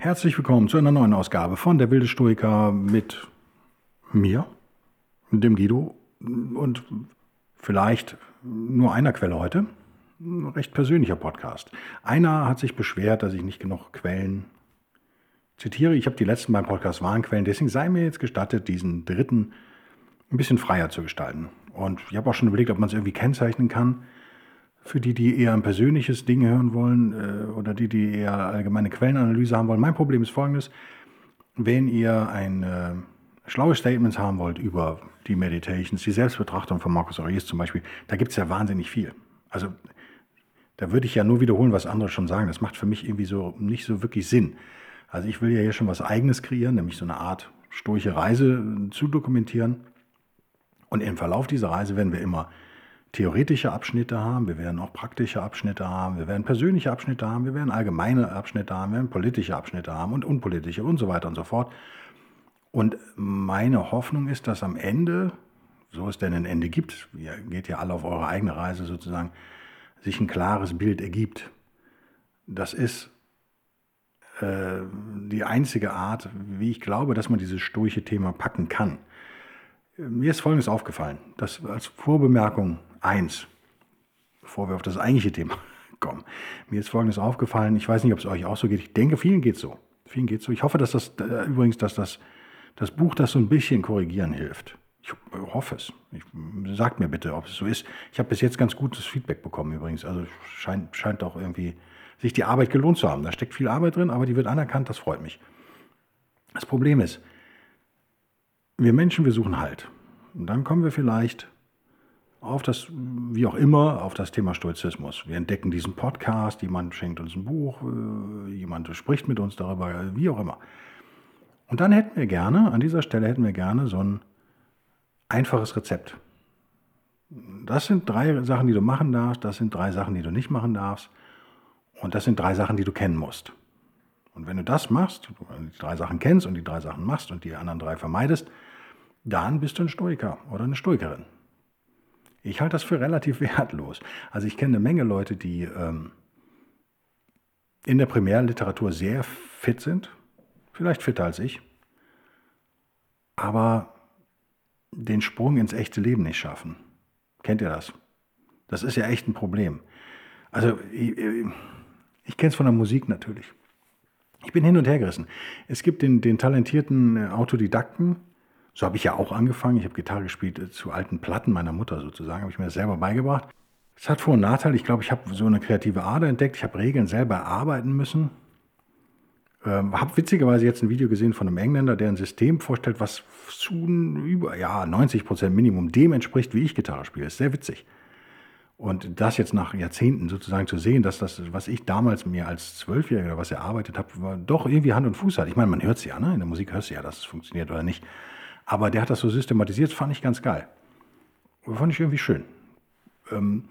Herzlich willkommen zu einer neuen Ausgabe von Der wilde Stoiker mit mir, dem Guido und vielleicht nur einer Quelle heute. Ein recht persönlicher Podcast. Einer hat sich beschwert, dass ich nicht genug Quellen zitiere. Ich habe die letzten beiden Podcasts waren Quellen, deswegen sei mir jetzt gestattet, diesen dritten ein bisschen freier zu gestalten. Und ich habe auch schon überlegt, ob man es irgendwie kennzeichnen kann. Für die, die eher ein persönliches Ding hören wollen äh, oder die, die eher allgemeine Quellenanalyse haben wollen. Mein Problem ist folgendes. Wenn ihr ein äh, schlaue Statements haben wollt über die Meditations, die Selbstbetrachtung von Marcus Aurelius zum Beispiel, da gibt es ja wahnsinnig viel. Also da würde ich ja nur wiederholen, was andere schon sagen. Das macht für mich irgendwie so nicht so wirklich Sinn. Also ich will ja hier schon was Eigenes kreieren, nämlich so eine Art stoische Reise zu dokumentieren. Und im Verlauf dieser Reise werden wir immer theoretische Abschnitte haben, wir werden auch praktische Abschnitte haben, wir werden persönliche Abschnitte haben, wir werden allgemeine Abschnitte haben, wir werden politische Abschnitte haben und unpolitische und so weiter und so fort. Und meine Hoffnung ist, dass am Ende, so es denn ein Ende gibt, ihr geht ja alle auf eure eigene Reise sozusagen, sich ein klares Bild ergibt. Das ist äh, die einzige Art, wie ich glaube, dass man dieses stoische Thema packen kann. Mir ist Folgendes aufgefallen, dass als Vorbemerkung eins, bevor wir auf das eigentliche Thema kommen. Mir ist Folgendes aufgefallen, ich weiß nicht, ob es euch auch so geht, ich denke, vielen geht es so. Vielen geht so. Ich hoffe, dass das, äh, übrigens, dass das, das Buch das so ein bisschen korrigieren hilft. Ich hoffe es. Ich, sagt mir bitte, ob es so ist. Ich habe bis jetzt ganz gutes Feedback bekommen übrigens. Also scheint, scheint auch irgendwie sich die Arbeit gelohnt zu haben. Da steckt viel Arbeit drin, aber die wird anerkannt, das freut mich. Das Problem ist, wir Menschen, wir suchen Halt. Und dann kommen wir vielleicht auf das, wie auch immer, auf das Thema Stoizismus. Wir entdecken diesen Podcast, jemand schenkt uns ein Buch, äh, jemand spricht mit uns darüber, wie auch immer. Und dann hätten wir gerne, an dieser Stelle hätten wir gerne so ein einfaches Rezept. Das sind drei Sachen, die du machen darfst, das sind drei Sachen, die du nicht machen darfst und das sind drei Sachen, die du kennen musst. Und wenn du das machst, die drei Sachen kennst und die drei Sachen machst und die anderen drei vermeidest, dann bist du ein Stoiker oder eine Stoikerin. Ich halte das für relativ wertlos. Also ich kenne eine Menge Leute, die ähm, in der Primärliteratur sehr fit sind, vielleicht fitter als ich, aber den Sprung ins echte Leben nicht schaffen. Kennt ihr das? Das ist ja echt ein Problem. Also ich, ich kenne es von der Musik natürlich. Ich bin hin und her gerissen. Es gibt den, den talentierten äh, Autodidakten, so habe ich ja auch angefangen. Ich habe Gitarre gespielt äh, zu alten Platten meiner Mutter sozusagen, habe ich mir das selber beigebracht. Es hat Vor- und Nachteile. Ich glaube, ich habe so eine kreative Ader entdeckt. Ich habe Regeln selber erarbeiten müssen. Ähm, habe witzigerweise jetzt ein Video gesehen von einem Engländer, der ein System vorstellt, was zu über ja, 90 Prozent Minimum dem entspricht, wie ich Gitarre spiele. Ist sehr witzig. Und das jetzt nach Jahrzehnten sozusagen zu sehen, dass das, was ich damals mir als Zwölfjähriger was erarbeitet habe, doch irgendwie Hand und Fuß hat. Ich meine, man hört es ja, ne? in der Musik hörst du ja, dass es funktioniert oder nicht. Aber der hat das so systematisiert, fand ich ganz geil. Fand ich irgendwie schön. Ähm,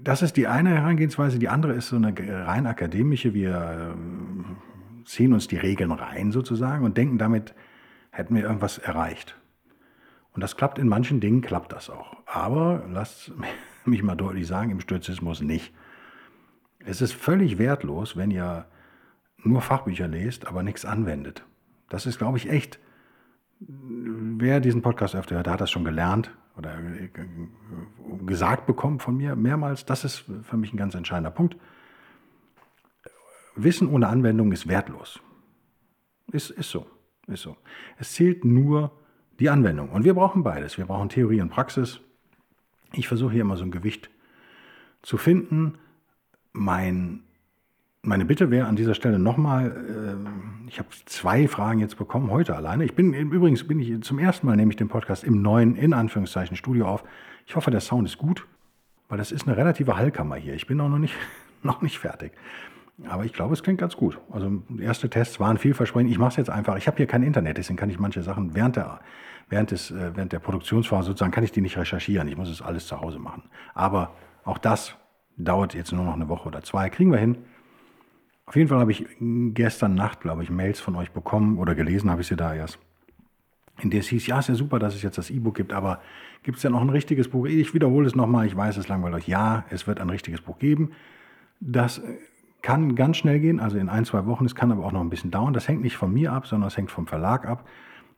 das ist die eine Herangehensweise. Die andere ist so eine rein akademische. Wir ähm, ziehen uns die Regeln rein sozusagen und denken, damit hätten wir irgendwas erreicht. Und das klappt in manchen Dingen, klappt das auch. Aber lasst mich mal deutlich sagen, im Stoizismus nicht. Es ist völlig wertlos, wenn ihr nur Fachbücher lest, aber nichts anwendet. Das ist, glaube ich, echt wer diesen Podcast öfter hört, der hat das schon gelernt oder gesagt bekommen von mir mehrmals. Das ist für mich ein ganz entscheidender Punkt. Wissen ohne Anwendung ist wertlos. Ist, ist so. Ist so. Es zählt nur die Anwendung. Und wir brauchen beides. Wir brauchen Theorie und Praxis. Ich versuche hier immer so ein Gewicht zu finden. Mein meine Bitte wäre an dieser Stelle nochmal, äh, ich habe zwei Fragen jetzt bekommen, heute alleine. Ich bin übrigens bin ich zum ersten Mal nehme ich den Podcast im neuen, in Anführungszeichen, Studio auf. Ich hoffe, der Sound ist gut, weil das ist eine relative Hallkammer hier. Ich bin auch noch nicht, noch nicht fertig. Aber ich glaube, es klingt ganz gut. Also erste Tests waren vielversprechend. Ich mache es jetzt einfach. Ich habe hier kein Internet, deswegen kann ich manche Sachen während der, während, des, äh, während der Produktionsphase sozusagen, kann ich die nicht recherchieren. Ich muss es alles zu Hause machen. Aber auch das dauert jetzt nur noch eine Woche oder zwei. Kriegen wir hin. Auf jeden Fall habe ich gestern Nacht, glaube ich, Mails von euch bekommen oder gelesen habe ich sie da erst. In der es hieß, ja, ist ja super, dass es jetzt das E-Book gibt, aber gibt es ja noch ein richtiges Buch? Ich wiederhole es nochmal, ich weiß, es langweilt euch. Ja, es wird ein richtiges Buch geben. Das kann ganz schnell gehen, also in ein, zwei Wochen. Es kann aber auch noch ein bisschen dauern. Das hängt nicht von mir ab, sondern es hängt vom Verlag ab,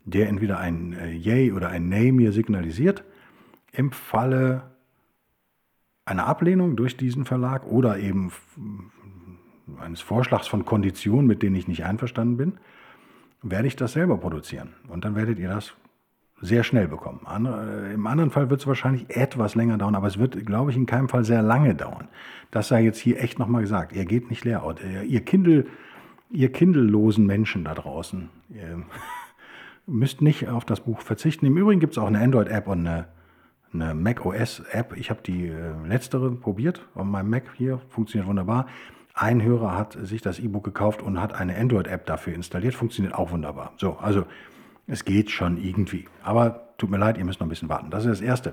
der entweder ein äh, Yay oder ein Nay mir signalisiert. Im Falle einer Ablehnung durch diesen Verlag oder eben eines Vorschlags von Konditionen, mit denen ich nicht einverstanden bin, werde ich das selber produzieren. Und dann werdet ihr das sehr schnell bekommen. Andere, Im anderen Fall wird es wahrscheinlich etwas länger dauern, aber es wird, glaube ich, in keinem Fall sehr lange dauern. Das sei jetzt hier echt nochmal gesagt. Ihr geht nicht leer aus. Ihr Kindle, ihr Kindle-losen Menschen da draußen, müsst nicht auf das Buch verzichten. Im Übrigen gibt es auch eine Android-App und eine, eine Mac OS-App. Ich habe die äh, letztere probiert auf meinem Mac hier, funktioniert wunderbar. Ein Hörer hat sich das E-Book gekauft und hat eine Android-App dafür installiert, funktioniert auch wunderbar. So, also es geht schon irgendwie. Aber tut mir leid, ihr müsst noch ein bisschen warten. Das ist das Erste.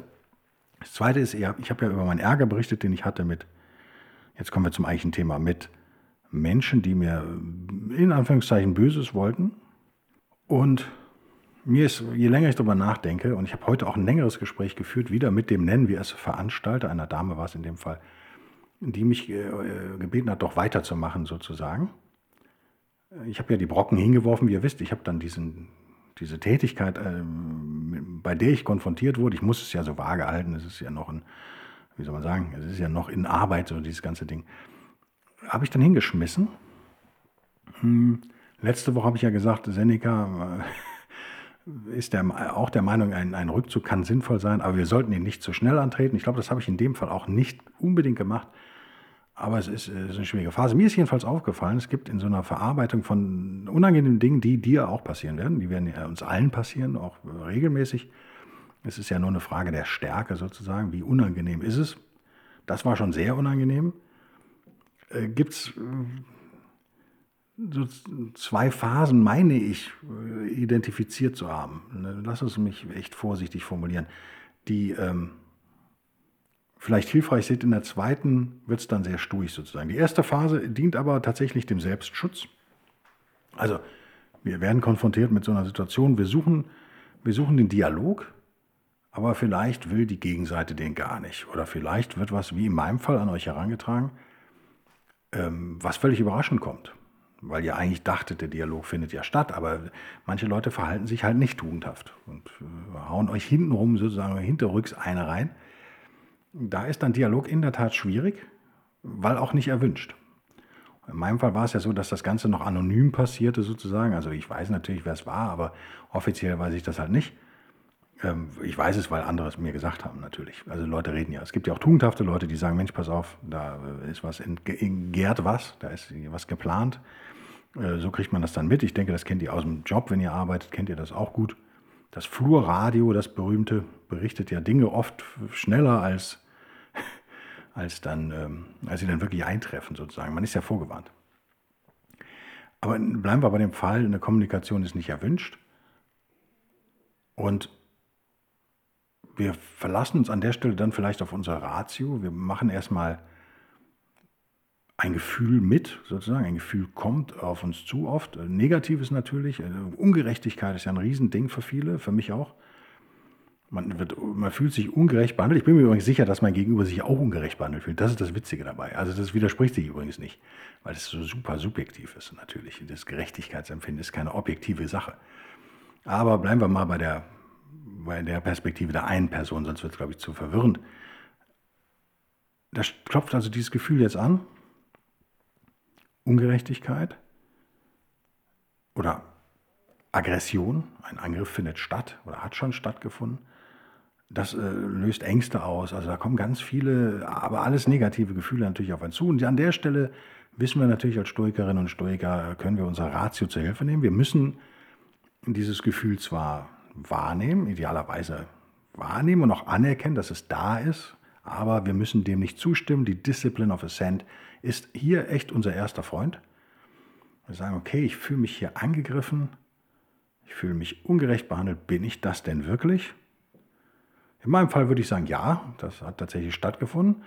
Das Zweite ist, ich habe ja über meinen Ärger berichtet, den ich hatte mit, jetzt kommen wir zum eigentlichen Thema, mit Menschen, die mir in Anführungszeichen Böses wollten. Und mir ist, je länger ich darüber nachdenke, und ich habe heute auch ein längeres Gespräch geführt, wieder mit dem Nennen wir es Veranstalter, einer Dame war es in dem Fall, die mich äh, gebeten hat, doch weiterzumachen sozusagen. Ich habe ja die Brocken hingeworfen, wie ihr wisst. Ich habe dann diesen, diese Tätigkeit, äh, bei der ich konfrontiert wurde, ich muss es ja so vage halten, es ist ja noch ein, wie soll man sagen, es ist ja noch in Arbeit, so dieses ganze Ding, habe ich dann hingeschmissen. Hm, letzte Woche habe ich ja gesagt, Seneca äh, ist der, auch der Meinung, ein, ein Rückzug kann sinnvoll sein, aber wir sollten ihn nicht zu schnell antreten. Ich glaube, das habe ich in dem Fall auch nicht unbedingt gemacht. Aber es ist, es ist eine schwierige Phase. Mir ist jedenfalls aufgefallen, es gibt in so einer Verarbeitung von unangenehmen Dingen, die dir auch passieren werden, die werden uns allen passieren, auch regelmäßig. Es ist ja nur eine Frage der Stärke sozusagen. Wie unangenehm ist es? Das war schon sehr unangenehm. Äh, gibt es äh, so zwei Phasen, meine ich, äh, identifiziert zu haben. Lass es mich echt vorsichtig formulieren. Die. Ähm, vielleicht hilfreich sind. In der zweiten wird es dann sehr sturig sozusagen. Die erste Phase dient aber tatsächlich dem Selbstschutz. Also wir werden konfrontiert mit so einer Situation. Wir suchen, wir suchen den Dialog, aber vielleicht will die Gegenseite den gar nicht. Oder vielleicht wird was, wie in meinem Fall, an euch herangetragen, ähm, was völlig überraschend kommt. Weil ihr eigentlich dachtet, der Dialog findet ja statt, aber manche Leute verhalten sich halt nicht tugendhaft und äh, hauen euch hintenrum sozusagen hinterrücks eine rein da ist dann Dialog in der Tat schwierig, weil auch nicht erwünscht. In meinem Fall war es ja so, dass das Ganze noch anonym passierte sozusagen. Also ich weiß natürlich, wer es war, aber offiziell weiß ich das halt nicht. Ähm, ich weiß es, weil andere es mir gesagt haben natürlich. Also Leute reden ja. Es gibt ja auch tugendhafte Leute, die sagen, Mensch, pass auf, da ist was entgärt was, da ist was geplant. Äh, so kriegt man das dann mit. Ich denke, das kennt ihr aus dem Job, wenn ihr arbeitet, kennt ihr das auch gut. Das Flurradio, das berühmte, berichtet ja Dinge oft schneller als als, dann, ähm, als sie dann wirklich eintreffen sozusagen. Man ist ja vorgewarnt. Aber bleiben wir bei dem Fall, eine Kommunikation ist nicht erwünscht. Und wir verlassen uns an der Stelle dann vielleicht auf unser Ratio. Wir machen erstmal ein Gefühl mit, sozusagen. Ein Gefühl kommt auf uns zu oft. Negatives natürlich. Ungerechtigkeit ist ja ein Riesending für viele, für mich auch. Man, wird, man fühlt sich ungerecht behandelt. Ich bin mir übrigens sicher, dass mein Gegenüber sich auch ungerecht behandelt fühlt. Das ist das Witzige dabei. Also das widerspricht sich übrigens nicht, weil es so super subjektiv ist natürlich. Das Gerechtigkeitsempfinden ist keine objektive Sache. Aber bleiben wir mal bei der, bei der Perspektive der einen Person, sonst wird es, glaube ich, zu verwirrend. Da klopft also dieses Gefühl jetzt an. Ungerechtigkeit oder Aggression. Ein Angriff findet statt oder hat schon stattgefunden das äh, löst Ängste aus. Also da kommen ganz viele, aber alles negative Gefühle natürlich auf einen zu. Und an der Stelle wissen wir natürlich als Stoikerinnen und Stoiker, können wir unser Ratio zur Hilfe nehmen. Wir müssen dieses Gefühl zwar wahrnehmen, idealerweise wahrnehmen und auch anerkennen, dass es da ist, aber wir müssen dem nicht zustimmen. Die Discipline of Ascent ist hier echt unser erster Freund. Wir sagen, okay, ich fühle mich hier angegriffen, ich fühle mich ungerecht behandelt. Bin ich das denn wirklich? In meinem Fall würde ich sagen, ja, das hat tatsächlich stattgefunden.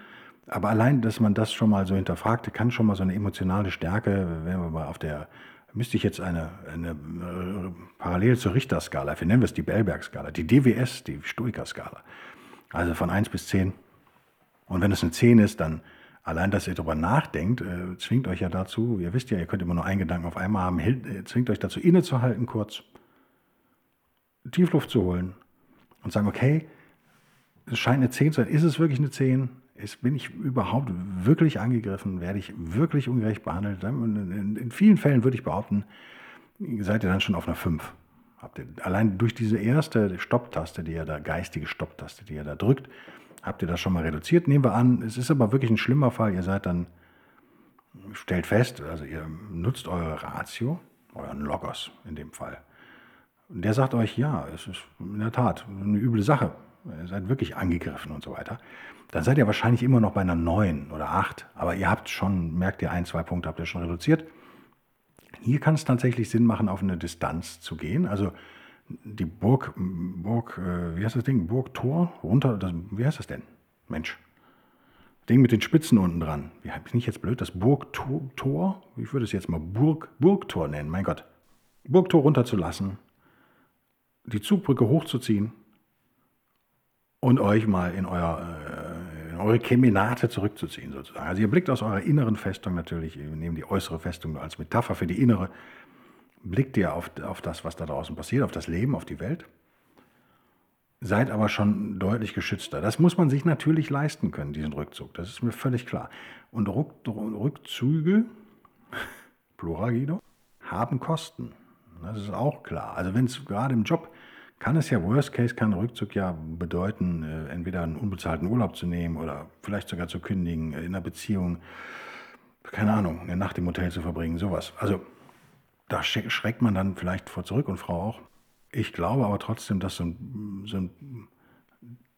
Aber allein, dass man das schon mal so hinterfragte, kann schon mal so eine emotionale Stärke, wenn wir mal auf der, müsste ich jetzt eine, eine äh, parallel zur Richterskala, wir nennen wir es die Bellberg-Skala, die DWS, die Stoiker-Skala. Also von 1 bis 10. Und wenn es eine 10 ist, dann allein, dass ihr darüber nachdenkt, äh, zwingt euch ja dazu, ihr wisst ja, ihr könnt immer nur einen Gedanken auf einmal haben, äh, zwingt euch dazu innezuhalten kurz, Tiefluft zu holen und sagen, okay, es scheint eine 10 zu sein. Ist es wirklich eine 10? Ist, bin ich überhaupt wirklich angegriffen? Werde ich wirklich ungerecht behandelt? In, vielen Fällen würde ich behaupten, seid ihr dann schon auf einer 5. Habt ihr, allein durch diese erste Stopptaste, die ihr da, geistige Stopptaste, die ihr da drückt, habt ihr das schon mal reduziert. Nehmen wir an, es ist aber wirklich ein schlimmer Fall. Ihr seid dann, stellt fest, also ihr nutzt eure Ratio, euren Logos in dem Fall. Und der sagt euch, ja, es ist in der Tat eine üble Sache ihr seid wirklich angegriffen und so weiter, dann seid ihr wahrscheinlich immer noch bei einer 9 oder 8. Aber ihr habt schon, merkt ihr, ein, zwei Punkte habt ihr schon reduziert. Hier kann es tatsächlich Sinn machen, auf eine Distanz zu gehen. Also die Burg, Burg, äh, wie heißt das Ding? Burgtor runter, das, wie heißt das denn? Mensch. Ding mit den Spitzen unten dran. Wie bin ich jetzt blöd? Das Burgtor, ich würde es jetzt mal Burg, Burgtor nennen, mein Gott. Burgtor runterzulassen, die Zugbrücke hochzuziehen und euch mal in, euer, äh, in eure Kemenate zurückzuziehen sozusagen. Also ihr blickt aus eurer inneren Festung natürlich, wir nehmen die äußere Festung als Metapher für die innere, blickt ihr auf, auf das, was da draußen passiert, auf das Leben, auf die Welt, seid aber schon deutlich geschützter. Das muss man sich natürlich leisten können, diesen Rückzug, das ist mir völlig klar. Und Ruck, Rückzüge, Plural Guido, haben Kosten. Das ist auch klar. Also wenn es gerade im Job kann es ja, Worst Case kann Rückzug ja bedeuten, äh, entweder einen unbezahlten Urlaub zu nehmen oder vielleicht sogar zu kündigen, äh, in einer Beziehung, keine Ahnung, eine Nacht im Hotel zu verbringen, sowas. Also da schreckt man dann vielleicht vor zurück und Frau auch. Ich glaube aber trotzdem, dass so ein, so ein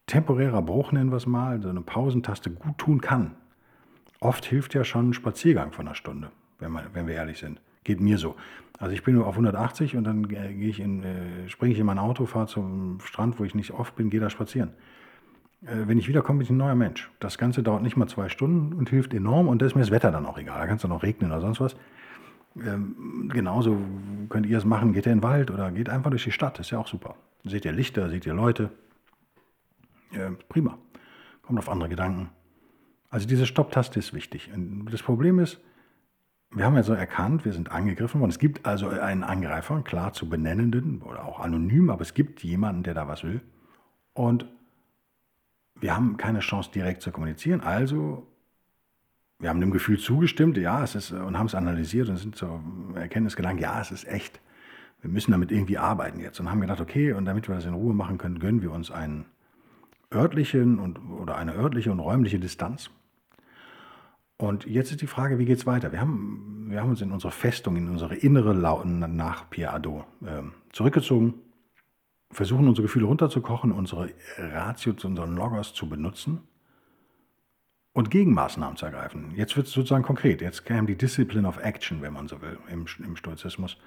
temporärer Bruch, nennen wir es mal, so eine Pausentaste gut tun kann. Oft hilft ja schon ein Spaziergang von einer Stunde, wenn, man, wenn wir ehrlich sind. Geht mir so. Also ich bin nur auf 180 und dann äh, gehe ich in, äh, springe ich in mein Auto, fahre zum Strand, wo ich nicht oft bin, gehe da spazieren. Äh, wenn ich wiederkomme, bin ich ein neuer Mensch. Das Ganze dauert nicht mal zwei Stunden und hilft enorm und da ist mir das Wetter dann auch egal. Da kann es dann auch regnen oder sonst was. Ähm, genauso könnt ihr es machen. Geht ihr in den Wald oder geht einfach durch die Stadt. ist ja auch super. Seht ihr Lichter, seht ihr Leute. Prima. Kommt auf andere Gedanken. Also diese Stopptaste ist wichtig. Das Problem ist, wir haben ja so erkannt, wir sind angegriffen worden. Es gibt also einen Angreifer, klar zu benennenden oder auch anonym, aber es gibt jemanden, der da was will. Und wir haben keine Chance, direkt zu kommunizieren. Also, wir haben dem Gefühl zugestimmt, ja, es ist, und haben es analysiert und sind zur Erkenntnis gelangt, ja, es ist echt. Wir müssen damit irgendwie arbeiten jetzt. Und haben gedacht, okay, und damit wir das in Ruhe machen können, gönnen wir uns einen örtlichen und, oder eine örtliche und räumliche Distanz. Und jetzt ist die Frage, wie geht es weiter? Wir haben, wir haben uns in unsere Festung, in unsere innere Lauten nach Pierre Adot äh, zurückgezogen, versuchen unsere Gefühle runterzukochen, unsere Ratio zu unseren Loggers zu benutzen und Gegenmaßnahmen zu ergreifen. Jetzt wird es sozusagen konkret. Jetzt käme die Discipline of Action, wenn man so will, im, im Stoizismus.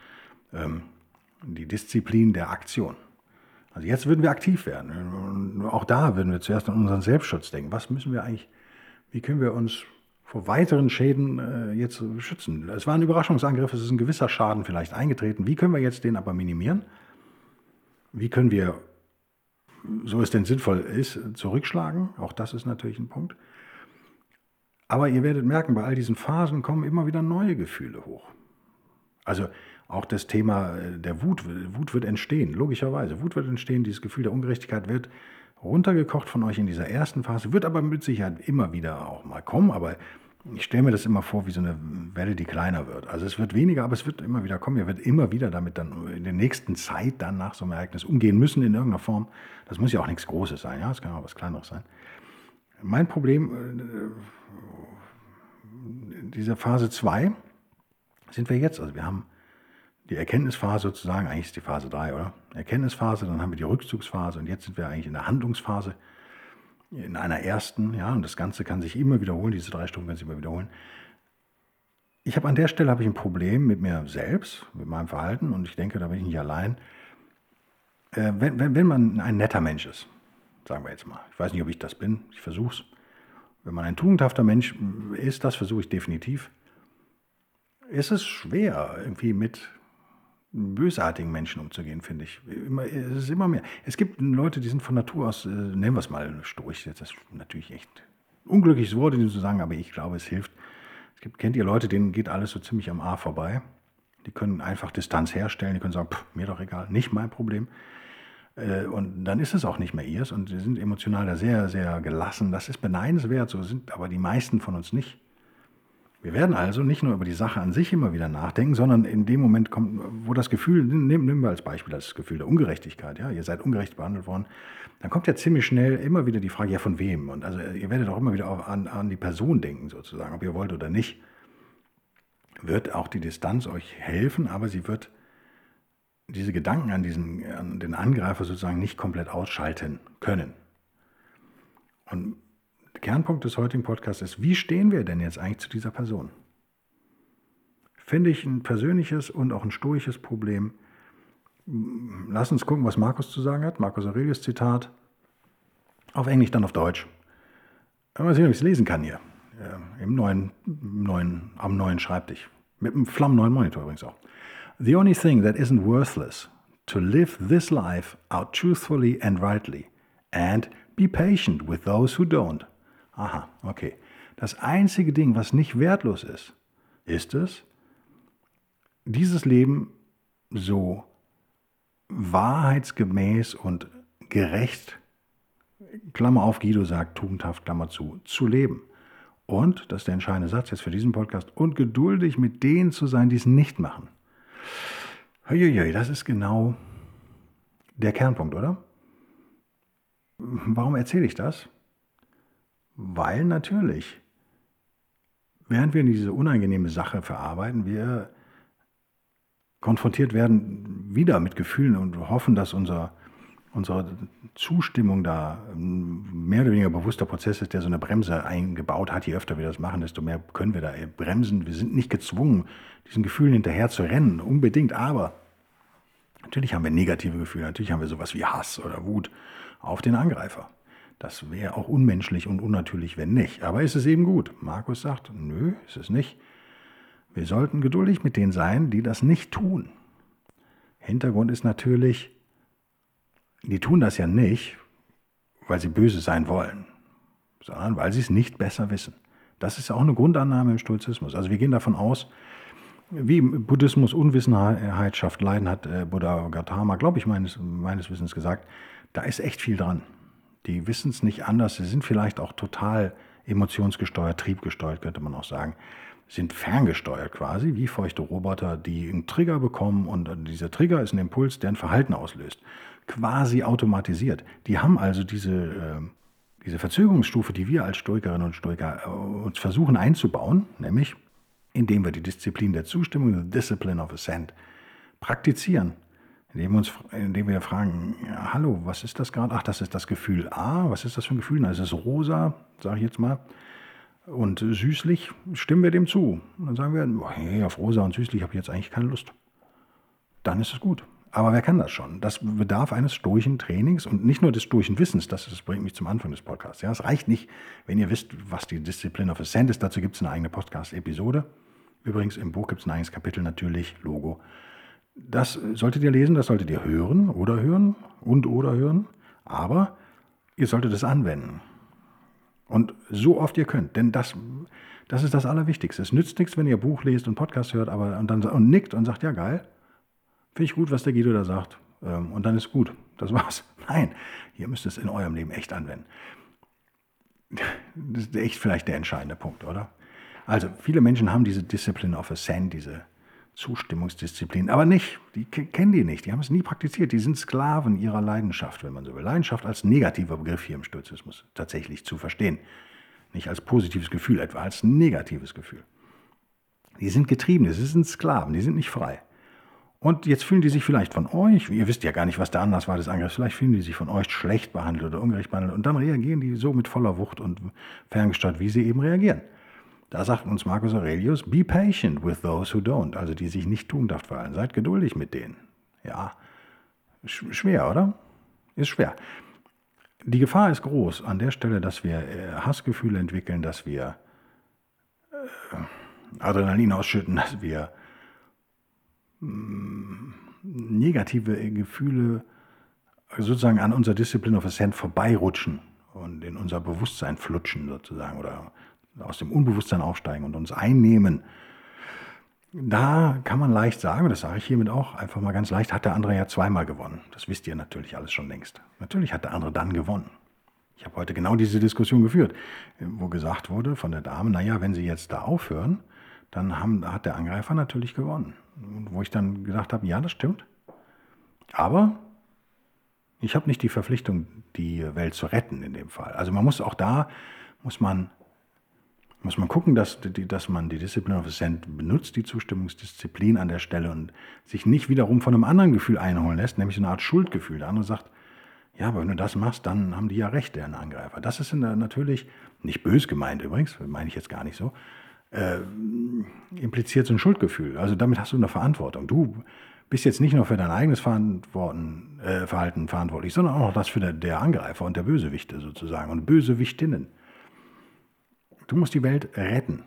Ähm, die Disziplin der Aktion. Also jetzt würden wir aktiv werden. Und auch da würden wir zuerst an unseren Selbstschutz denken. Was müssen wir eigentlich, wie können wir uns vor weiteren Schäden äh, jetzt schützen. Es war ein Überraschungsangriff, es ist ein gewisser Schaden vielleicht eingetreten. Wie können wir jetzt den aber minimieren? Wie können wir, so es denn sinnvoll ist, zurückschlagen? Auch das ist natürlich ein Punkt. Aber ihr werdet merken, bei all diesen Phasen kommen immer wieder neue Gefühle hoch. Also auch das Thema äh, der Wut, Wut wird entstehen, logischerweise. Wut wird entstehen, dieses Gefühl der Ungerechtigkeit wird runtergekocht von euch in dieser ersten Phase, wird aber mit Sicherheit immer wieder auch mal kommen, aber ich stelle mir das immer vor wie so eine Welle, die kleiner wird. Also es wird weniger, aber es wird immer wieder kommen. Ihr werdet immer wieder damit dann in der nächsten Zeit dann nach so einem Ereignis umgehen müssen in irgendeiner Form. Das muss ja auch nichts Großes sein, ja, es kann auch was Kleineres sein. Mein Problem, in äh, dieser Phase 2 sind wir jetzt. Also wir haben die Erkenntnisphase sozusagen, eigentlich ist die Phase 3, oder? Erkenntnisphase, dann haben wir die Rückzugsphase und jetzt sind wir eigentlich in der Handlungsphase. in einer ersten, ja, und das Ganze kann sich immer wiederholen, diese drei Stunden können sich immer wiederholen. Ich habe an der Stelle habe ich ein Problem mit mir selbst, mit meinem Verhalten und ich denke, da bin ich nicht allein. Äh, wenn, wenn, wenn man ein netter Mensch ist, sagen wir jetzt mal, ich weiß nicht, ob ich das bin, ich versuche es. Wenn man ein tugendhafter Mensch ist, das versuche ich definitiv, ist es schwer, irgendwie mit bösartigen Menschen umzugehen, finde ich. Immer, es ist immer mehr. Es gibt Leute, die sind von Natur aus, äh, nennen wir es mal Storch, das ist natürlich echt unglückliches Wort, zu sagen, aber ich glaube, es hilft. Es gibt, kennt ihr Leute, denen geht alles so ziemlich am A vorbei. Die können einfach Distanz herstellen, die können sagen, pff, mir doch egal, nicht mein Problem. Äh, und dann ist es auch nicht mehr ihrs und sie sind emotional da sehr, sehr gelassen. Das ist beneidenswert, so sind aber die meisten von uns nicht. Wir werden also nicht nur über die Sache an sich immer wieder nachdenken, sondern in dem Moment kommt, wo das Gefühl, nehmen, wir als Beispiel das Gefühl der Ungerechtigkeit, ja, ihr seid ungerecht behandelt worden, dann kommt ja ziemlich schnell immer wieder die Frage, ja, von wem? Und also ihr werdet auch immer wieder an, an die Person denken, sozusagen, ob ihr wollt oder nicht. Wird auch die Distanz euch helfen, aber sie wird diese Gedanken an, diesen, an den Angreifer sozusagen nicht komplett ausschalten können. Und Kernpunkt des heutigen Podcasts ist, wie stehen wir denn jetzt eigentlich zu dieser Person? Finde ich ein persönliches und auch ein stoisches Problem. Lass uns gucken, was Markus zu sagen hat. Markus Aurelius Zitat. Auf Englisch, dann auf Deutsch. Mal sehen, ob ich es lesen kann hier. Im neuen, neuen, am neuen Schreibtisch. Mit einem flammneuen Monitor übrigens auch. The only thing that isn't worthless to live this life out truthfully and rightly and be patient with those who don't. Aha, okay. Das einzige Ding, was nicht wertlos ist, ist es, dieses Leben so wahrheitsgemäß und gerecht, Klammer auf, Guido sagt, tugendhaft, Klammer zu, zu leben. Und, das ist der entscheidende Satz jetzt für diesen Podcast, und geduldig mit denen zu sein, die es nicht machen. Uiuiui, das ist genau der Kernpunkt, oder? Warum erzähle ich das? Weil natürlich, während wir diese unangenehme Sache verarbeiten, wir konfrontiert werden wieder mit Gefühlen und hoffen, dass unser, unsere Zustimmung da mehr oder weniger bewusster Prozess ist, der so eine Bremse eingebaut hat. Je öfter wir das machen, desto mehr können wir da bremsen. Wir sind nicht gezwungen, diesen Gefühlen hinterher zu rennen, unbedingt. Aber natürlich haben wir negative Gefühle, natürlich haben wir sowas wie Hass oder Wut auf den Angreifer. Das wäre auch unmenschlich und unnatürlich, wenn nicht. Aber ist es eben gut? Markus sagt, nö, ist es nicht. Wir sollten geduldig mit denen sein, die das nicht tun. Hintergrund ist natürlich, die tun das ja nicht, weil sie böse sein wollen, sondern weil sie es nicht besser wissen. Das ist auch eine Grundannahme im Stoizismus. Also wir gehen davon aus, wie im Buddhismus Unwissenheit schafft Leiden, hat äh, Buddha Gautama, glaube ich, meines, meines Wissens gesagt, da ist echt viel dran. Die wissen es nicht anders. Sie sind vielleicht auch total emotionsgesteuert, triebgesteuert, könnte man auch sagen. Sind ferngesteuert quasi, wie feuchte Roboter, die einen Trigger bekommen und dieser Trigger ist ein Impuls, der ein Verhalten auslöst. Quasi automatisiert. Die haben also diese, äh, diese Verzögerungsstufe, die wir als Stoikerinnen und Stoiker äh, uns versuchen einzubauen, nämlich indem wir die Disziplin der Zustimmung, the discipline of assent, praktizieren indem uns, indem wir fragen, ja, hallo, was ist das gerade? Ach, das ist das Gefühl A. Was ist das für ein Gefühl? Na, es ist rosa, sage ich jetzt mal. Und süßlich stimmen wir dem zu. Und dann sagen wir, hey, auf rosa und süßlich habe ich jetzt eigentlich keine Lust. Dann ist es gut. Aber wer kann das schon? Das bedarf eines stoischen Trainings und nicht nur des stoischen Wissens. Das, das bringt mich zum Anfang des Podcasts. Ja, es reicht nicht, wenn ihr wisst, was die Discipline of Ascent ist. Dazu gibt es eine eigene Podcast-Episode. Übrigens, im Buch gibt es ein eigenes Kapitel natürlich, Logo. Das solltet ihr lesen, das solltet ihr hören oder hören und oder hören, aber ihr solltet es anwenden. Und so oft ihr könnt, denn das, das ist das Allerwichtigste. Es nützt nichts, wenn ihr Buch lest und Podcast hört aber, und dann und nickt und sagt, ja geil, finde ich gut, was der Guido da sagt. Ähm, und dann ist gut, das war's. Nein, ihr müsst es in eurem Leben echt anwenden. Das ist echt vielleicht der entscheidende Punkt, oder? Also viele Menschen haben diese Discipline of Ascent, diese Zustimmungsdisziplin. Aber nicht, die kennen die nicht, die haben es nie praktiziert. Die sind Sklaven ihrer Leidenschaft, wenn man so will. Leidenschaft als negativer Begriff hier im Stoizismus tatsächlich zu verstehen. Nicht als positives Gefühl, etwa als negatives Gefühl. Die sind getrieben, sie sind Sklaven, die sind nicht frei. Und jetzt fühlen die sich vielleicht von euch, ihr wisst ja gar nicht, was der Anlass war des Angriffs, vielleicht fühlen die sich von euch schlecht behandelt oder ungerecht behandelt und dann reagieren die so mit voller Wucht und ferngesteuert, wie sie eben reagieren. Da sagt uns Marcus Aurelius, be patient with those who don't, also die sich nicht tugendhaft verhalten. Seid geduldig mit denen. Ja, schwer, oder? Ist schwer. Die Gefahr ist groß an der Stelle, dass wir äh, Hassgefühle entwickeln, dass wir äh, Adrenalin ausschütten, dass wir mm, negative Gefühle sozusagen an unserer Discipline of Ascent vorbeirutschen und in unser Bewusstsein flutschen sozusagen oder aus dem Unbewusstsein aufsteigen und uns einnehmen da kann man leicht sagen, das sage ich hiermit auch einfach mal ganz leicht, hat der andere ja zweimal gewonnen. Das wisst ihr natürlich alles schon längst. Natürlich hat der andere dann gewonnen. Ich habe heute genau diese Diskussion geführt, wo gesagt wurde von der Dame, naja, wenn Sie jetzt da aufhören, dann haben, hat der Angreifer natürlich gewonnen. Und wo ich dann gesagt habe, ja, das stimmt. Aber ich habe nicht die Verpflichtung, die Welt zu retten in dem Fall. Also man muss auch da, muss man muss man gucken, dass, dass man die Discipline of Assent benutzt, die Zustimmungsdisziplin an der Stelle und sich nicht wiederum von einem anderen Gefühl einholen lässt, nämlich so eine Art Schuldgefühl. Der andere sagt, ja, aber wenn du das machst, dann haben die ja recht, deren Angreifer. Das ist natürlich nicht bös gemeint übrigens, meine ich jetzt gar nicht so, äh, impliziert so ein Schuldgefühl. Also damit hast du eine Verantwortung. Du bist jetzt nicht nur für dein eigenes Verantworten, äh, Verhalten verantwortlich, sondern auch noch das für der, der Angreifer und der Bösewichte sozusagen und Bösewichtinnen. Du musst die Welt retten.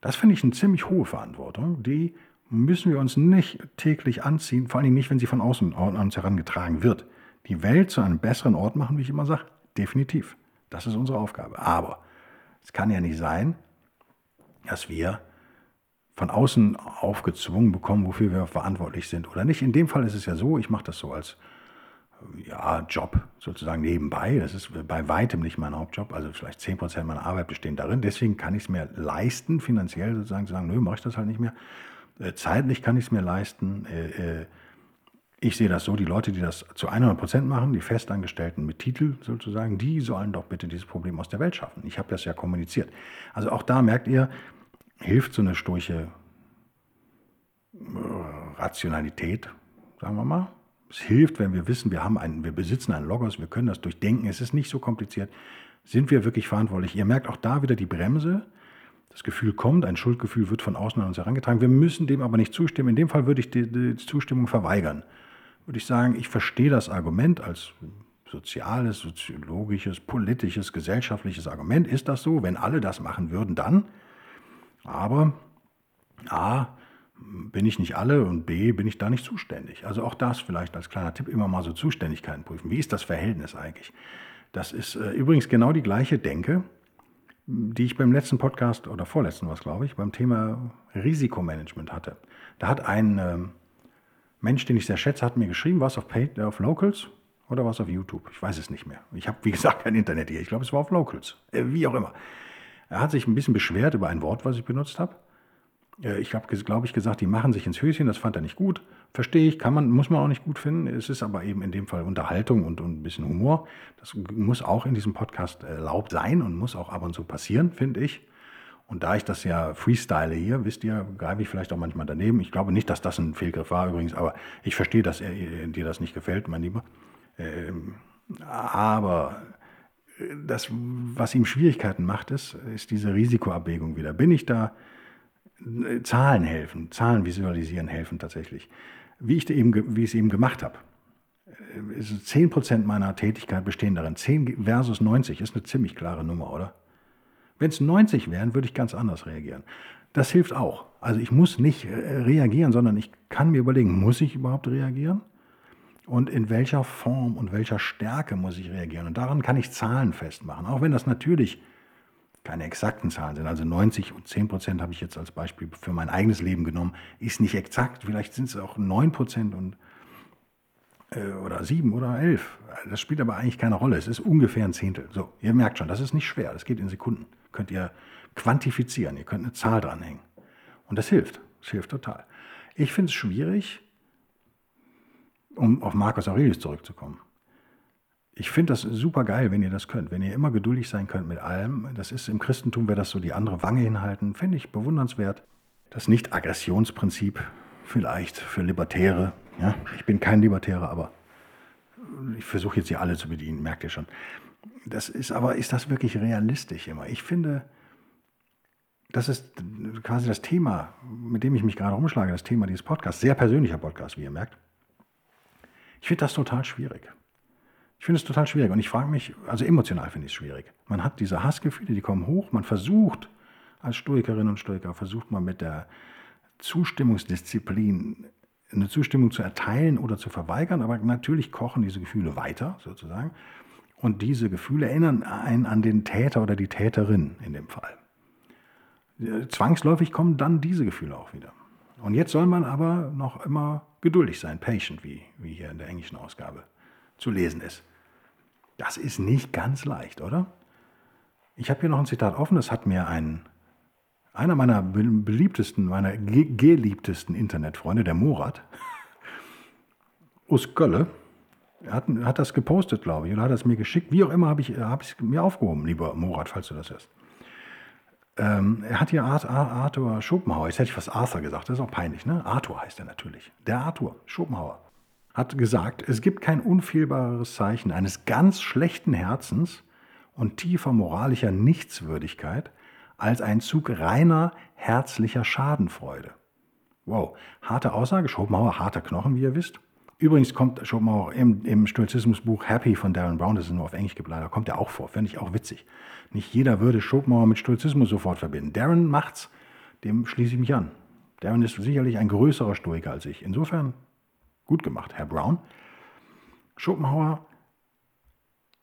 Das finde ich eine ziemlich hohe Verantwortung. Die müssen wir uns nicht täglich anziehen, vor allem nicht, wenn sie von außen an uns herangetragen wird. Die Welt zu einem besseren Ort machen, wie ich immer sage, definitiv. Das ist unsere Aufgabe. Aber es kann ja nicht sein, dass wir von außen aufgezwungen bekommen, wofür wir verantwortlich sind oder nicht. In dem Fall ist es ja so, ich mache das so als ja, Job sozusagen nebenbei. Das ist bei weitem nicht mein Hauptjob. Also vielleicht 10% meiner Arbeit bestehen darin. Deswegen kann ich es mir leisten, finanziell sozusagen zu sagen, nö, mache ich das halt nicht mehr. Äh, zeitlich kann ich es mir leisten. Äh, äh, ich sehe das so, die Leute, die das zu 100% machen, die Festangestellten mit Titel sozusagen, die sollen doch bitte dieses Problem aus der Welt schaffen. Ich habe das ja kommuniziert. Also auch da merkt ihr, hilft so eine sturche Rationalität, sagen wir mal, es hilft, wenn wir wissen, wir, haben einen, wir besitzen einen Logos, wir können das durchdenken, es ist nicht so kompliziert. Sind wir wirklich verantwortlich? Ihr merkt auch da wieder die Bremse. Das Gefühl kommt, ein Schuldgefühl wird von außen an uns herangetragen. Wir müssen dem aber nicht zustimmen. In dem Fall würde ich die, die Zustimmung verweigern. Würde ich sagen, ich verstehe das Argument als soziales, soziologisches, politisches, gesellschaftliches Argument. Ist das so? Wenn alle das machen würden, dann. Aber A, bin ich nicht alle und B, bin ich da nicht zuständig. Also auch das vielleicht als kleiner Tipp immer mal so Zuständigkeiten prüfen. Wie ist das Verhältnis eigentlich? Das ist äh, übrigens genau die gleiche Denke, die ich beim letzten Podcast oder vorletzten was, glaube ich, beim Thema Risikomanagement hatte. Da hat ein äh, Mensch, den ich sehr schätze, hat mir geschrieben, was auf, Pay, auf Locals oder was auf YouTube. Ich weiß es nicht mehr. Ich habe, wie gesagt, kein Internet hier. Ich glaube, es war auf Locals. Äh, wie auch immer. Er hat sich ein bisschen beschwert über ein Wort, was ich benutzt habe. Äh, ich habe, glaube ich, gesagt, die machen sich ins Höschen, das fand er nicht gut. Verstehe ich, kann man, muss man auch nicht gut finden. Es ist aber eben in dem Fall Unterhaltung und, und ein bisschen Humor. Das muss auch in diesem Podcast erlaubt sein und muss auch ab und zu passieren, finde ich. Und da ich das ja freestyle hier, wisst ihr, greife ich vielleicht auch manchmal daneben. Ich glaube nicht, dass das ein Fehlgriff war übrigens, aber ich verstehe, dass er, dir das nicht gefällt, mein Lieber. Ähm, aber das, was ihm Schwierigkeiten macht, ist, ist diese Risikoabwägung wieder. Bin ich da Zahlen helfen, Zahlen visualisieren helfen tatsächlich. Wie ich, eben, wie ich es eben gemacht habe. 10% äh, meiner Tätigkeit bestehen darin. 10 versus 90 ist eine ziemlich klare Nummer, oder? Wenn es 90 wären, würde ich ganz anders reagieren. Das hilft auch. Also ich muss nicht äh, reagieren, sondern ich kann mir überlegen, muss ich überhaupt reagieren? Und in welcher Form und welcher Stärke muss ich reagieren? Und daran kann ich Zahlen festmachen. Auch wenn das natürlich keine exakten Zahlen sind. Also 90 und 10 Prozent habe ich jetzt als Beispiel für mein eigenes Leben genommen. Ist nicht exakt, vielleicht sind es auch 9 Prozent und äh, oder 7 oder 11. Das spielt aber eigentlich keine Rolle. Es ist ungefähr ein Zehntel. So, ihr merkt schon, das ist nicht schwer. Das geht in Sekunden. Könnt ihr quantifizieren. Ihr könnt eine Zahl dranhängen. Und das hilft. Das hilft total. Ich finde es schwierig, um auf Marcus Aurelius zurückzukommen ich finde das super geil, wenn ihr das könnt, wenn ihr immer geduldig sein könnt mit allem. Das ist im Christentum, wäre das so die andere Wange hinhalten, finde ich bewundernswert. Das Nicht-Aggressionsprinzip vielleicht für Libertäre. Ja, ich bin kein Libertärer, aber ich versuche jetzt hier alle zu bedienen, merkt ihr schon. Das ist aber, ist das wirklich realistisch immer? Ich finde, das ist quasi das Thema, mit dem ich mich gerade rumschlage, das Thema dieses Podcasts, sehr persönlicher Podcast, wie ihr merkt. Ich finde das total schwierig. Ich finde es total schwierig und ich frage mich, also emotional finde ich es schwierig. Man hat diese Hassgefühle, die kommen hoch, man versucht, als Stoikerin und Stoiker, versucht man mit der Zustimmungsdisziplin eine Zustimmung zu erteilen oder zu verweigern, aber natürlich kochen diese Gefühle weiter, sozusagen. Und diese Gefühle erinnern einen an den Täter oder die Täterin in dem Fall. Zwangsläufig kommen dann diese Gefühle auch wieder. Und jetzt soll man aber noch immer geduldig sein, patient, wie, wie hier in der englischen Ausgabe zu lesen ist. Das ist nicht ganz leicht, oder? Ich habe hier noch ein Zitat offen, das hat mir ein einer meiner beliebtesten, meiner geliebtesten Internetfreunde, der Murat, aus Gölle, hat, hat das gepostet, glaube ich, oder hat es mir geschickt. Wie auch immer habe ich es mir aufgehoben, lieber Murat, falls du das hörst. Ähm, er hat hier Arthur Schopenhauer, jetzt hätte ich fast Arthur gesagt, das ist auch peinlich, ne? Arthur heißt er natürlich. Der Arthur Schopenhauer hat gesagt, es gibt kein unfehlbares Zeichen eines ganz schlechten Herzens und tiefer moralischer Nichtswürdigkeit, als ein Zug reiner, herzlicher Schadenfreude. Wow, harte Aussage, Schopenhauer, harter Knochen, wie ihr wisst. Übrigens kommt Schopenhauer im, im Stoizismusbuch Happy von Darren Brown, das ist nur auf Englisch gibt, leider kommt er auch vor, finde ich auch witzig. Nicht jeder würde Schopenhauer mit Stoizismus sofort verbinden. Darren macht's, dem schließe ich mich an. Darren ist sicherlich ein größerer Stoiker als ich. Insofern gut gemacht, Herr Brown. Schopenhauer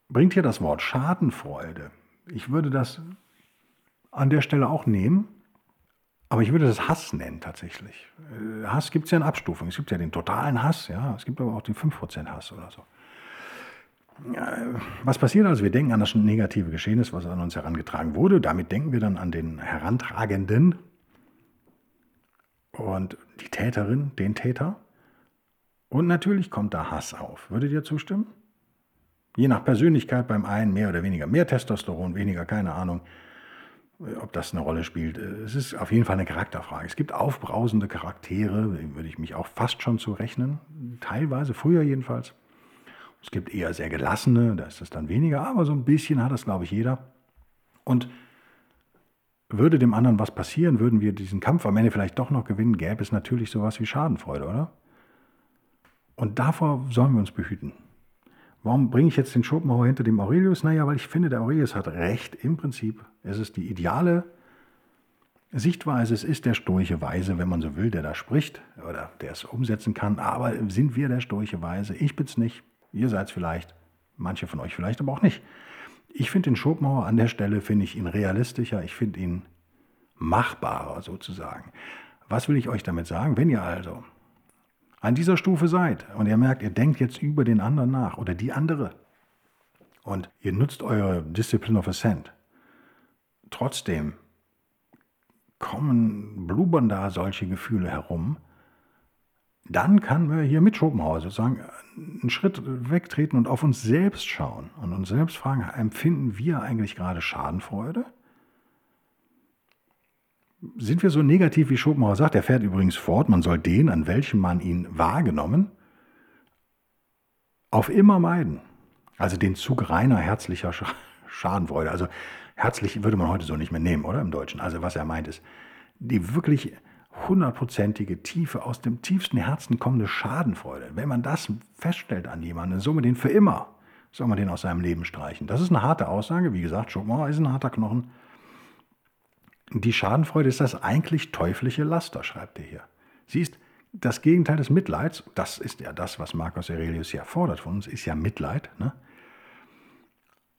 bringt hier das Wort Schadenfreude. Ich würde das an der Stelle auch nehmen. Aber ich würde das Hass nennen tatsächlich. Äh, Hass gibt es ja in Abstufungen. Es gibt ja den totalen Hass, ja. Es gibt aber auch den 5% Hass oder so. Was passiert also? Wir denken an das negative Geschehnis, was an uns herangetragen wurde. Damit denken wir dann an den Herantragenden und die Täterin, den Täter. Und natürlich kommt da Hass auf. Würdet ihr zustimmen? Je nach Persönlichkeit beim einen mehr oder weniger mehr Testosteron, weniger, keine Ahnung ob das eine Rolle spielt. Es ist auf jeden Fall eine Charakterfrage. Es gibt aufbrausende Charaktere, würde ich mich auch fast schon zu rechnen, teilweise, früher jedenfalls. Es gibt eher sehr gelassene, da ist es dann weniger, aber so ein bisschen hat das, glaube ich, jeder. Und würde dem anderen was passieren, würden wir diesen Kampf am Ende vielleicht doch noch gewinnen, gäbe es natürlich sowas wie Schadenfreude, oder? Und davor sollen wir uns behüten. Warum bringe ich jetzt den Schopenhauer hinter dem Aurelius? Naja, weil ich finde, der Aurelius hat recht. Im Prinzip es ist die ideale Sichtweise. Es ist der stoische Weise, wenn man so will, der da spricht oder der es umsetzen kann. Aber sind wir der stoische Weise? Ich bin es nicht. Ihr seid es vielleicht. Manche von euch vielleicht, aber auch nicht. Ich finde den Schopenhauer an der Stelle, finde ich ihn realistischer. Ich finde ihn machbarer sozusagen. Was will ich euch damit sagen? Wenn ihr also an dieser Stufe seid. Und ihr merkt, ihr denkt jetzt über den anderen nach oder die andere. Und ihr nutzt eure Discipline of Ascent, trotzdem kommen, blubbern da solche Gefühle herum, dann kann wir hier mit Schopenhauer sozusagen einen Schritt wegtreten und auf uns selbst schauen und uns selbst fragen, empfinden wir eigentlich gerade Schadenfreude? Sind wir so negativ, wie Schopenhauer sagt, er fährt übrigens fort, man soll den, an welchem man ihn wahrgenommen, auf immer meiden. Also den Zug reiner herzlicher Schadenfreude. Also herzlich würde man heute so nicht mehr nehmen, oder im Deutschen. Also was er meint ist, die wirklich hundertprozentige, tiefe, aus dem tiefsten Herzen kommende Schadenfreude. Wenn man das feststellt an jemanden, soll man den für immer, soll man den aus seinem Leben streichen. Das ist eine harte Aussage. Wie gesagt, Schopenhauer ist ein harter Knochen. Die Schadenfreude ist das eigentlich teuflische Laster, schreibt er hier. Sie ist das Gegenteil des Mitleids. Das ist ja das, was Marcus Aurelius ja fordert von uns, ist ja Mitleid. Ne?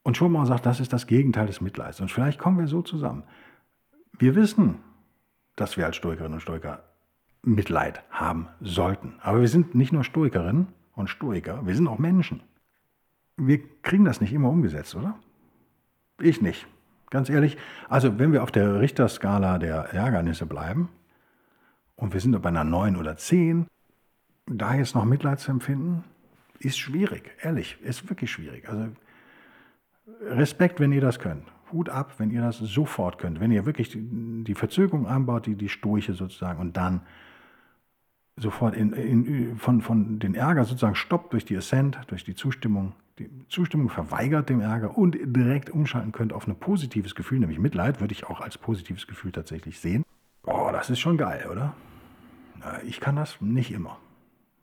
Und Schopenhauer sagt, das ist das Gegenteil des Mitleids. Und vielleicht kommen wir so zusammen. Wir wissen, dass wir als Stoikerinnen und Stoiker Mitleid haben sollten. Aber wir sind nicht nur Stoikerinnen und Stoiker, wir sind auch Menschen. Wir kriegen das nicht immer umgesetzt, oder? Ich nicht. Ganz ehrlich, also wenn wir auf der Richterskala der Ärgernisse bleiben und wir sind bei einer 9 oder 10, da jetzt noch Mitleid zu empfinden, ist schwierig, ehrlich, ist wirklich schwierig. Also Respekt, wenn ihr das könnt. Hut ab, wenn ihr das sofort könnt. Wenn ihr wirklich die, Verzögerung anbaut, die, die Sturche sozusagen, und dann sofort in, in, von, von den Ärger sozusagen stoppt durch die Assent, durch die Zustimmung, die Zustimmung verweigert dem Ärger und direkt umschalten könnt auf ein positives Gefühl, nämlich Mitleid, würde ich auch als positives Gefühl tatsächlich sehen. Oh, das ist schon geil, oder? Ich kann das nicht immer.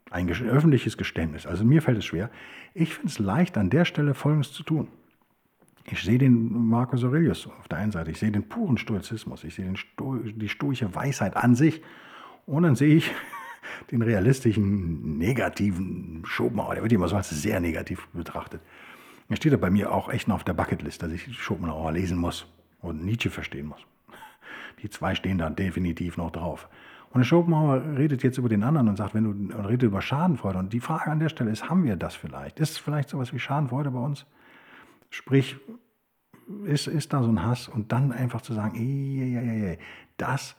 Ein öffentliches Geständnis. Also mir fällt es schwer. Ich finde es leicht, an der Stelle Folgendes zu tun. Ich sehe den Marcus Aurelius auf der einen Seite, ich sehe den puren Stoizismus, ich sehe Sto die stoische Weisheit an sich und dann sehe ich den realistischen, negativen Schopenhauer, der wird immer so als sehr negativ betrachtet. Er steht da bei mir auch echt noch auf der Bucketlist, dass ich Schopenhauer lesen muss und Nietzsche verstehen muss. Die zwei stehen da definitiv noch drauf. Und der Schopenhauer redet jetzt über den anderen und sagt, wenn du redet über Schadenfreude. Und die Frage an der Stelle ist, haben wir das vielleicht? Ist es vielleicht sowas wie Schadenfreude bei uns? Sprich, ist, ist da so ein Hass und dann einfach zu sagen, ey, ey, ey, das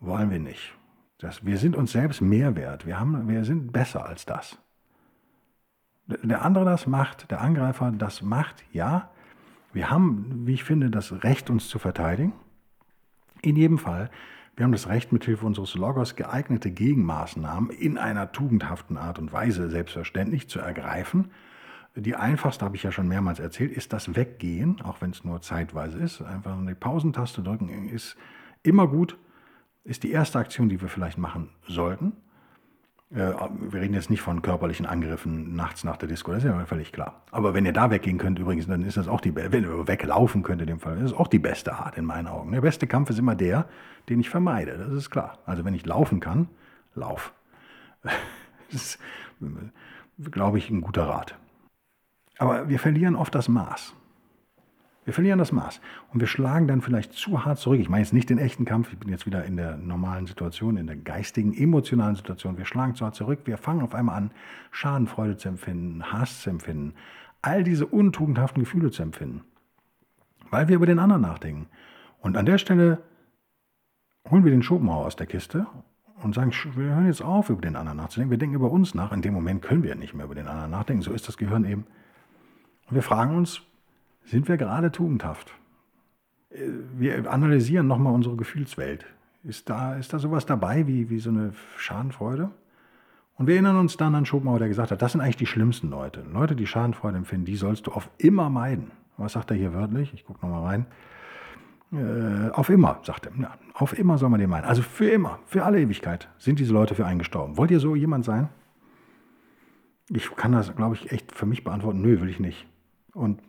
wollen wir nicht. Das, wir sind uns selbst mehr wert. Wir, haben, wir sind besser als das. Der andere das macht, der Angreifer das macht, ja. Wir haben, wie ich finde, das Recht, uns zu verteidigen. In jedem Fall. Wir haben das Recht, mithilfe unseres Logos geeignete Gegenmaßnahmen in einer tugendhaften Art und Weise selbstverständlich zu ergreifen. Die einfachste, habe ich ja schon mehrmals erzählt, ist das Weggehen, auch wenn es nur zeitweise ist. Einfach eine Pausentaste drücken ist immer gut, ist die erste Aktion, die wir vielleicht machen sollten. Äh, wir reden jetzt nicht von körperlichen Angriffen nachts nach der Disco, das ist ja völlig klar. Aber wenn ihr da weggehen könnt, übrigens, dann ist das auch die, wenn ihr weglaufen könnt in dem Fall, das ist auch die beste Art in meinen Augen. Der beste Kampf ist immer der, den ich vermeide, das ist klar. Also wenn ich laufen kann, lauf. Das ist, glaube ich, ein guter Rat. Aber wir verlieren oft das Maß. Wir verlieren das Maß und wir schlagen dann vielleicht zu hart zurück. Ich meine jetzt nicht den echten Kampf, ich bin jetzt wieder in der normalen Situation, in der geistigen, emotionalen Situation. Wir schlagen zu hart zurück, wir fangen auf einmal an, Schadenfreude zu empfinden, Hass zu empfinden, all diese untugendhaften Gefühle zu empfinden, weil wir über den anderen nachdenken. Und an der Stelle holen wir den Schopenhauer aus der Kiste und sagen, wir hören jetzt auf, über den anderen nachzudenken. Wir denken über uns nach. In dem Moment können wir nicht mehr über den anderen nachdenken. So ist das Gehirn eben. Und wir fragen uns, sind wir gerade tugendhaft? Äh, wir analysieren nochmal unsere Gefühlswelt. Ist da, ist da sowas dabei wie, wie so eine Schadenfreude? Und wir erinnern uns dann an Schopenhauer, der gesagt hat, das sind eigentlich die schlimmsten Leute. Leute, die Schadenfreude empfinden, die sollst du auf immer meiden. Was sagt er hier wörtlich? Ich gucke nochmal rein. Äh, auf immer, sagt er. Ja, auf immer soll man den meinen. Also für immer, für alle Ewigkeit sind diese Leute für einen gestorben. Wollt ihr so jemand sein? Ich kann das, glaube ich, echt für mich beantworten. Nö, will ich nicht. Und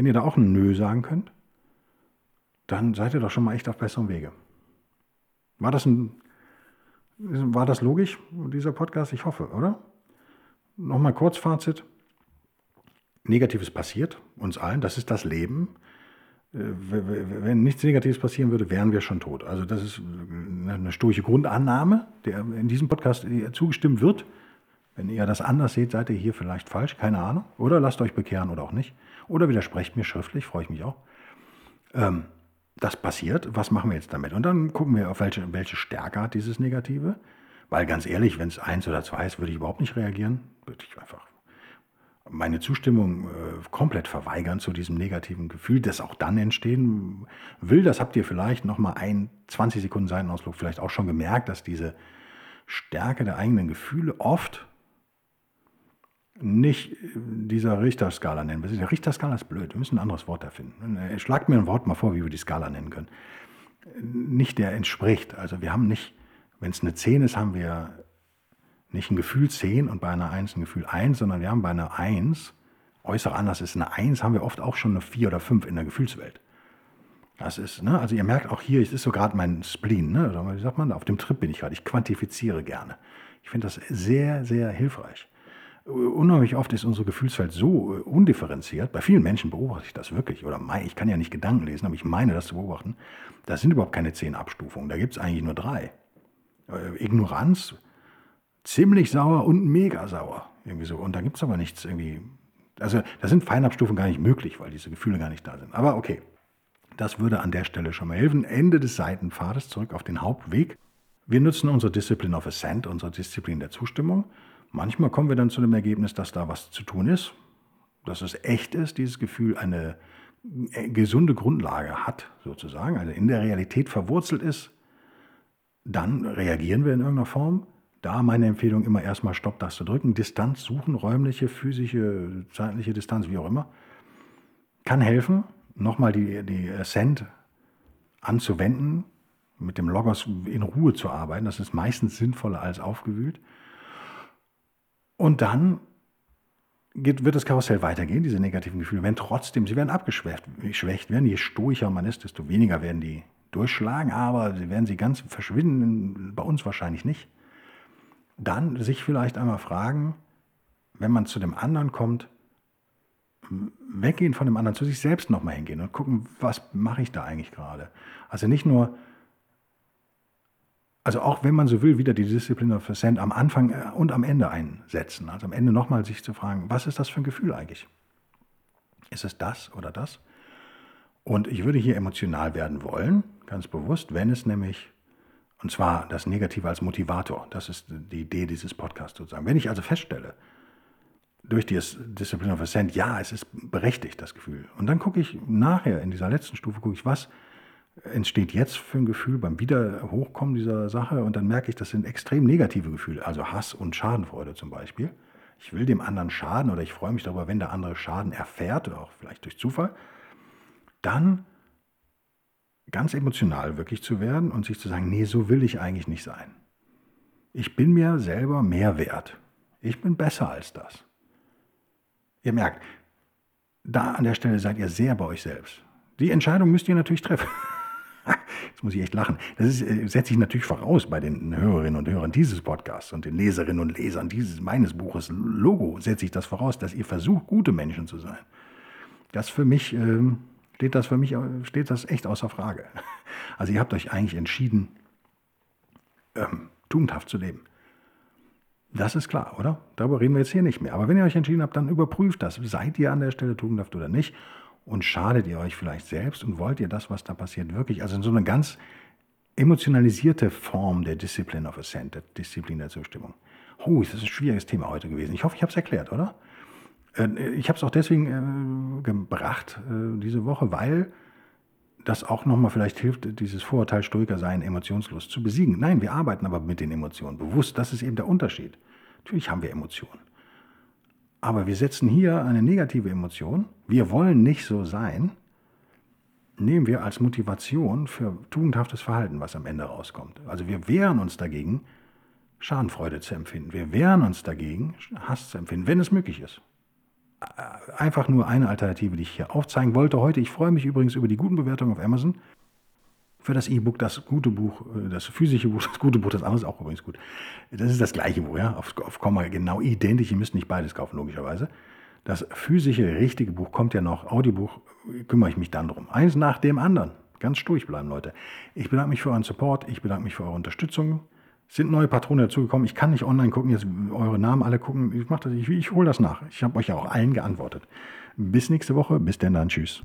wenn ihr da auch ein Nö sagen könnt, dann seid ihr doch schon mal echt auf besserem Wege. War das, ein, war das logisch, dieser Podcast? Ich hoffe, oder? Nochmal kurz Fazit. Negatives passiert uns allen, das ist das Leben. Äh, wenn nichts Negatives passieren würde, wären wir schon tot. Also das ist eine stoische Grundannahme, der in diesem Podcast zugestimmt wird. Wenn ihr das anders seht, seid ihr hier vielleicht falsch, keine Ahnung. Oder lasst euch bekehren oder auch nicht. Oder widersprecht mir schriftlich, freue ich mich auch. Ähm, das passiert, was machen wir jetzt damit? Und dann gucken wir, auf welche, welche Stärke hat dieses Negative. Weil ganz ehrlich, wenn es eins oder zwei ist, würde ich überhaupt nicht reagieren. Würde ich einfach meine Zustimmung äh, komplett verweigern zu diesem negativen Gefühl, das auch dann entstehen will. Das habt ihr vielleicht nochmal ein 20 Sekunden Seitenausflug vielleicht auch schon gemerkt, dass diese Stärke der eigenen Gefühle oft nicht dieser Richterskala nennen. Die Richterskala ist blöd, wir müssen ein anderes Wort erfinden. Schlagt mir ein Wort mal vor, wie wir die Skala nennen können. Nicht der entspricht. Also wir haben nicht, wenn es eine 10 ist, haben wir nicht ein Gefühl 10 und bei einer 1 ein Gefühl 1, sondern wir haben bei einer 1, äußer anders ist eine 1, haben wir oft auch schon eine 4 oder 5 in der Gefühlswelt. Das ist, ne, also ihr merkt auch hier, es ist so gerade mein Spleen, ne, oder wie sagt man, auf dem Trip bin ich gerade, ich quantifiziere gerne. Ich finde das sehr, sehr hilfreich unheimlich oft ist unsere Gefühlswelt so äh, undifferenziert. Bei vielen Menschen beobachte ich das wirklich. Oder ich kann ja nicht Gedanken lesen, aber ich meine das zu beobachten. Da sind überhaupt keine zehn Abstufungen. Da gibt es eigentlich nur drei. Äh, Ignoranz, ziemlich sauer und mega sauer. Irgendwie so. Und da gibt es aber nichts irgendwie. Also da sind Feinabstufungen gar nicht möglich, weil diese Gefühle gar nicht da sind. Aber okay, das würde an der Stelle schon mal helfen. Ende des Seitenpfades zurück auf den Hauptweg. Wir nutzen unsere Discipline of Ascent, unsere Disziplin der Zustimmung Manchmal kommen wir dann zu dem Ergebnis, dass da was zu tun ist, dass es echt ist, dieses Gefühl eine äh, gesunde Grundlage hat, sozusagen, also in der Realität verwurzelt ist. Dann reagieren wir in irgendeiner Form. Da meine Empfehlung immer erstmal Stopp-Taste drücken, Distanz suchen, räumliche, physische, zeitliche Distanz, wie auch immer. Kann helfen, nochmal die, die Ascent anzuwenden, mit dem Logos in Ruhe zu arbeiten. Das ist meistens sinnvoller als aufgewühlt. Und dann geht, wird das Karussell weitergehen, diese negativen Gefühle werden trotzdem, sie werden abgeschwächt werden. Je stoischer man ist, desto weniger werden die durchschlagen, aber sie werden sie ganz verschwinden, bei uns wahrscheinlich nicht. Dann sich vielleicht einmal fragen, wenn man zu dem anderen kommt, weggehen von dem anderen, zu sich selbst nochmal hingehen und gucken, was mache ich da eigentlich gerade. Also nicht nur also auch wenn man so will, wieder die Discipline of Ascent am Anfang äh, und am Ende einsetzen. Also am Ende nochmal sich zu fragen, was ist das für ein Gefühl eigentlich? Ist es das oder das? Und ich würde hier emotional werden wollen, ganz bewusst, wenn es nämlich, und zwar das Negative als Motivator, das ist die Idee dieses Podcasts sozusagen. Wenn ich also feststelle, durch das Discipline of Ascent, ja, es ist berechtigt, das Gefühl. Und dann gucke ich nachher in dieser letzten Stufe, gucke ich, was entsteht jetzt für ein Gefühl beim Wiederhochkommen dieser Sache und dann merke ich, das sind extrem negative Gefühle, also Hass und Schadenfreude zum Beispiel. Ich will dem anderen schaden oder ich freue mich darüber, wenn der andere Schaden erfährt, auch vielleicht durch Zufall. Dann ganz emotional wirklich zu werden und sich zu sagen, nee, so will ich eigentlich nicht sein. Ich bin mir selber mehr wert. Ich bin besser als das. Ihr merkt, da an der Stelle seid ihr sehr bei euch selbst. Die Entscheidung müsst ihr natürlich treffen. Jetzt muss ich echt lachen. Das ist, äh, setze ich natürlich voraus bei den Hörerinnen und Hörern dieses Podcasts und den Leserinnen und Lesern dieses meines Buches Logo setze ich das voraus, dass ihr versucht, gute Menschen zu sein. Das für mich ähm, steht das für mich steht das echt außer Frage. Also ihr habt euch eigentlich entschieden, ähm, tugendhaft zu leben. Das ist klar, oder? Darüber reden wir jetzt hier nicht mehr. Aber wenn ihr euch entschieden habt, dann überprüft das. Seid ihr an der Stelle tugendhaft oder nicht? Und schadet ihr euch vielleicht selbst und wollt ihr das, was da passiert, wirklich? Also in so eine ganz emotionalisierte Form der Discipline of Ascent, der Disziplin der Zustimmung. Oh, das ist ein schwieriges Thema heute gewesen. Ich hoffe, ich habe es erklärt, oder? Äh, ich habe es auch deswegen äh, gebracht äh, diese Woche, weil das auch nochmal vielleicht hilft, dieses Vorurteil Stoiker sein, emotionslos zu besiegen. Nein, wir arbeiten aber mit den Emotionen bewusst. Das ist eben der Unterschied. Natürlich haben wir Emotionen. Aber wir setzen hier eine negative Emotion, wir wollen nicht so sein, nehmen wir als Motivation für tugendhaftes Verhalten, was am Ende rauskommt. Also wir wehren uns dagegen, Schadenfreude zu empfinden. Wir wehren uns dagegen, Hass zu empfinden, wenn es möglich ist. Einfach nur eine Alternative, die ich hier aufzeigen wollte heute. Ich freue mich übrigens über die guten Bewertungen auf Amazon für das E-Book das gute Buch, äh, das physische Buch, das gute Buch, das andere ist auch übrigens gut. Das ist das gleiche Buch, ja, auf, auf Komma genau identisch. Ihr müsst nicht beides kaufen, logischerweise. Das physische, richtige Buch kommt ja noch. Audiobuch kümmere ich mich dann drum. Eins nach dem anderen. Ganz sturig bleiben, Leute. Ich bedanke mich für euren Support. Ich bedanke mich für eure Unterstützung. Es sind neue Patrone dazugekommen. Ich kann nicht online gucken, jetzt eure Namen alle gucken. Ich ich, ich hole das nach. Ich habe euch ja auch allen geantwortet. Bis nächste Woche. Bis denn dann. Tschüss.